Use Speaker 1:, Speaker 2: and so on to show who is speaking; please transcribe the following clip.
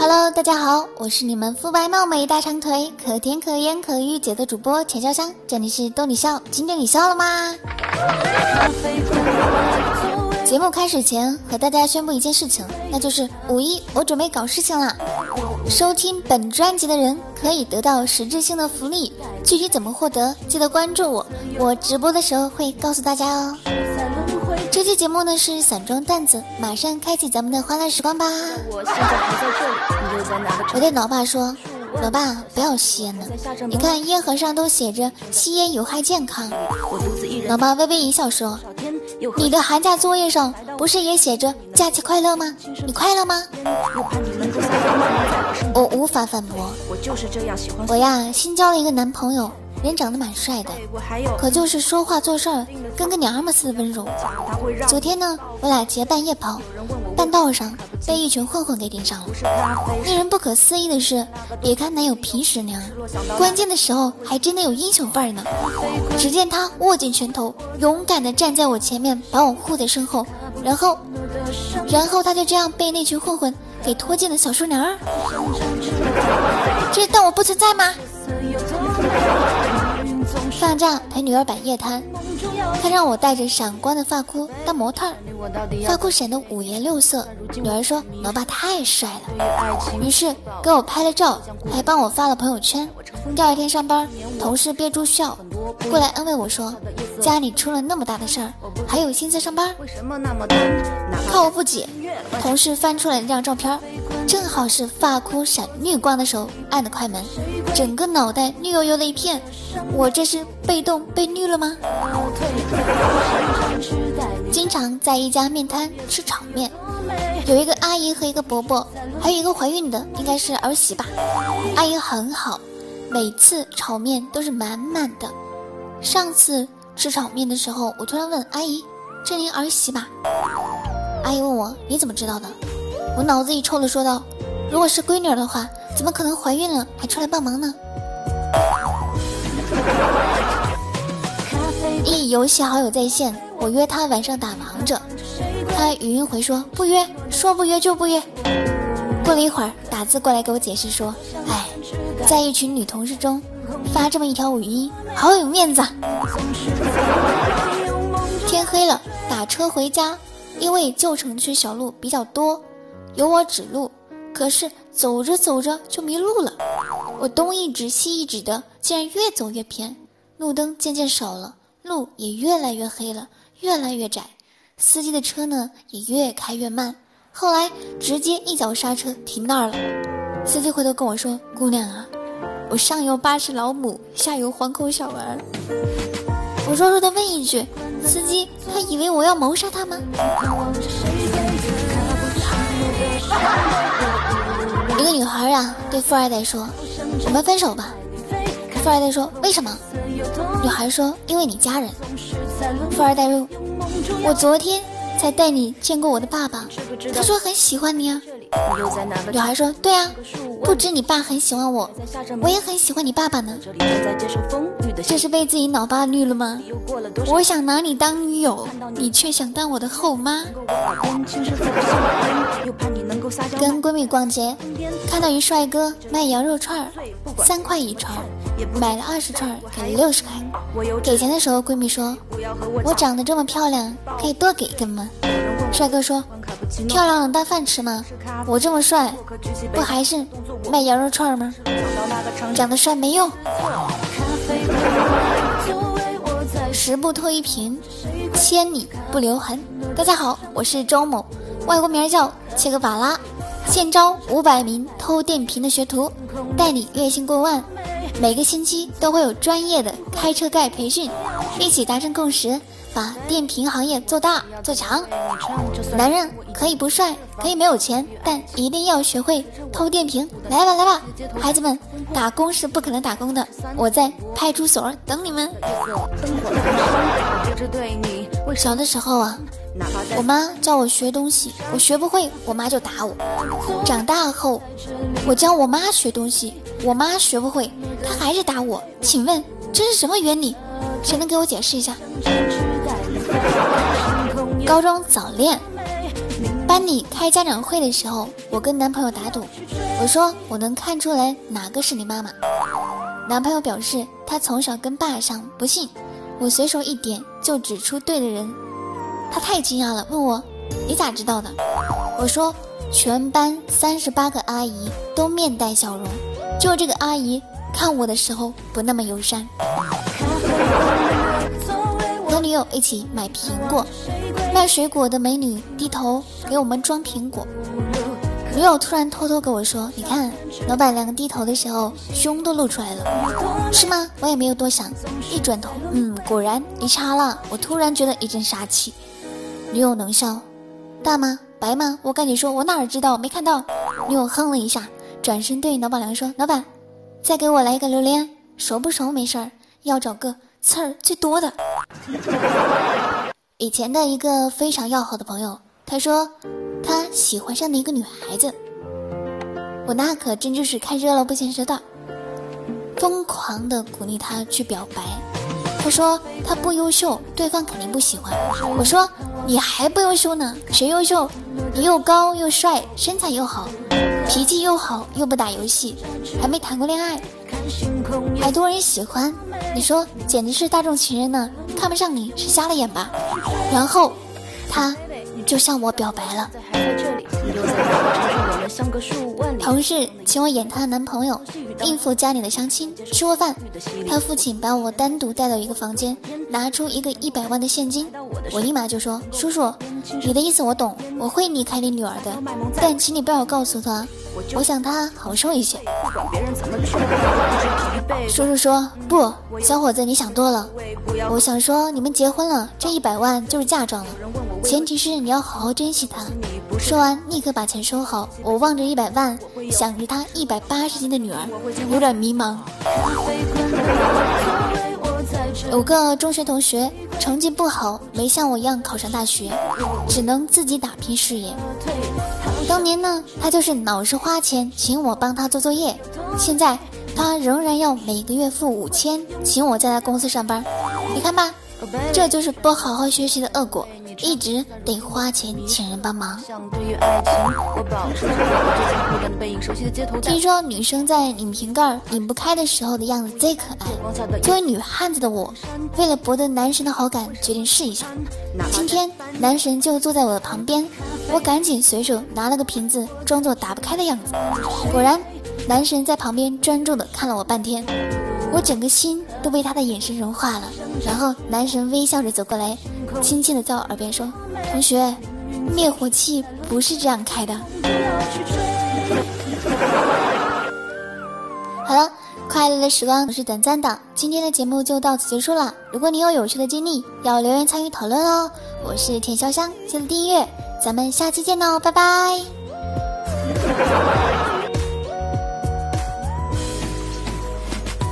Speaker 1: Hello，大家好，我是你们肤白貌美、大长腿、可甜可盐可御姐的主播钱潇湘，这里是逗你笑，今天你笑了吗？节目开始前，和大家宣布一件事情，那就是五一我准备搞事情啦！收听本专辑的人可以得到实质性的福利，具体怎么获得，记得关注我，我直播的时候会告诉大家哦。这期节目呢是散装段子，马上开启咱们的欢乐时光吧！我
Speaker 2: 现在还在这里，你就在哪？我
Speaker 1: 对老爸说。老爸，不要吸烟了。你看烟盒上都写着吸烟有害健康。老爸微微一笑说：“你的寒假作业上不是也写着假期快乐吗？你快乐吗？”我无法反驳。我呀，新交了一个男朋友。人长得蛮帅的，可就是说话做事儿跟个娘们似的温柔。昨天呢，我俩结伴夜跑，半道上被一群混混给盯上了。令人不可思议的是，别看男友平时那样，关键的时候还真的有英雄范儿呢。只见他握紧拳头，勇敢地站在我前面，把我护在身后，然后，然后他就这样被那群混混给拖进了小树林儿。这当我不存在吗？放假陪女儿摆夜摊，他让我带着闪光的发箍当模特儿，发箍闪得五颜六色。女儿说：“老爸太帅了。”于是给我拍了照，还帮我发了朋友圈。第二天上班，同事憋住笑过来安慰我说：“家里出了那么大的事儿，还有心思上班？”看我不解，同事翻出来一张照片。正好是发箍闪绿光的时候按的快门，整个脑袋绿油油的一片。我这是被动被绿了吗？经常在一家面摊吃炒面，有一个阿姨和一个伯伯，还有一个怀孕的，应该是儿媳吧。阿姨很好，每次炒面都是满满的。上次吃炒面的时候，我突然问阿姨：“这您儿媳吧？”阿姨问我：“你怎么知道的？”我脑子一抽的说道：“如果是闺女的话，怎么可能怀孕了还出来帮忙呢？” 一游戏好友在线，我约他晚上打王者，他语音回说不约，说不约就不约。过了一会儿，打字过来给我解释说：“哎，在一群女同事中发这么一条语音，好有面子。”天黑了，打车回家，因为旧城区小路比较多。有我指路，可是走着走着就迷路了。我东一指西一指的，竟然越走越偏。路灯渐渐少了，路也越来越黑了，越来越窄。司机的车呢也越开越慢，后来直接一脚刹车停那儿了。司机回头跟我说：“姑娘啊，我上有八十老母，下有黄口小儿。”我弱弱的问一句：“司机，他以为我要谋杀他吗？”一个女孩啊，对富二代说：“我们分手吧。”富二代说：“为什么？”女孩说：“因为你家人。”富二代说：“我昨天才带你见过我的爸爸，他说很喜欢你啊。”女孩说：“对啊，不止你爸很喜欢我，我也很喜欢你爸爸呢。这是被自己脑巴绿了吗？我想拿你当女友，你却想当我的后妈。”跟闺蜜逛街，看到一帅哥卖羊肉串儿，三块一串，买了二十串，给了六十块。给钱的时候，闺蜜说：“我长得这么漂亮，可以多给一根吗？”帅哥说：“漂亮能当饭吃吗？我这么帅，不还是卖羊肉串吗？长得帅没用。”十步偷一瓶，千里不留痕。大家好，我是周某。外国名叫切格瓦拉，现招五百名偷电瓶的学徒，带你月薪过万，每个星期都会有专业的开车盖培训，一起达成共识，把电瓶行业做大做强。男人可以不帅，可以没有钱，但一定要学会偷电瓶。来吧来吧，孩子们，打工是不可能打工的，我在派出所等你们。小的时候啊。我妈叫我学东西，我学不会，我妈就打我。长大后，我教我妈学东西，我妈学不会，她还是打我。请问这是什么原理？谁能给我解释一下？高中早恋，班里开家长会的时候，我跟男朋友打赌，我说我能看出来哪个是你妈妈。男朋友表示他从小跟爸上，不信。我随手一点就指出对的人，他太惊讶了，问我你咋知道的？我说全班三十八个阿姨都面带笑容，就这个阿姨看我的时候不那么友善。和女友一起买苹果，卖水果的美女低头给我们装苹果。女友突然偷偷跟我说：“你看，老板娘低头的时候胸都露出来了，是吗？”我也没有多想，一转头，嗯，果然离差了。我突然觉得一阵杀气。女友冷笑：“大吗？白吗？我赶紧说，我哪儿知道？没看到。”女友哼了一下，转身对老板娘说：“老板，再给我来一个榴莲，熟不熟没事儿，要找个。”刺儿最多的，以前的一个非常要好的朋友，他说他喜欢上的一个女孩子，我那可真就是看热闹不嫌事大，疯狂的鼓励他去表白。他说他不优秀，对方肯定不喜欢。我说你还不优秀呢，谁优秀？你又高又帅，身材又好，脾气又好，又不打游戏，还没谈过恋爱。还多人喜欢，你说简直是大众情人呢！看不上你是瞎了眼吧？然后，他就向我表白了。同事请我演她的男朋友，应付家里的相亲。吃过饭，她父亲把我单独带到一个房间，拿出一个一百万的现金。我立马就说：“叔叔，你的意思我懂，我会离开你女儿的，但请你不要告诉她，我想她好受一些。”叔叔说：“不，小伙子，你想多了。我想说，你们结婚了，这一百万就是嫁妆了，前提是你要好好珍惜她。”说完，立刻把钱收好。我望着一百万，想着他一百八十斤的女儿，有点迷茫。有个中学同学成绩不好，没像我一样考上大学，只能自己打拼事业。当年呢，他就是老是花钱请我帮他做作业，现在他仍然要每个月付五千，请我在他公司上班。你看吧，这就是不好好学习的恶果。一直得花钱请人帮忙。听说女生在拧瓶盖拧不开的时候的样子最可爱。作为女汉子的我，为了博得男神的好感，决定试一下。今天男神就坐在我的旁边，我赶紧随手拿了个瓶子，装作打不开的样子。果然，男神在旁边专注的看了我半天，我整个心都被他的眼神融化了。然后男神微笑着走过来。轻轻的在我耳边说：“同学，灭火器不是这样开的。”好了，快乐的时光总是短暂的，今天的节目就到此结束了。如果你有有趣的经历，要留言参与讨论哦。我是田潇湘，记得订阅，咱们下期见哦，拜拜。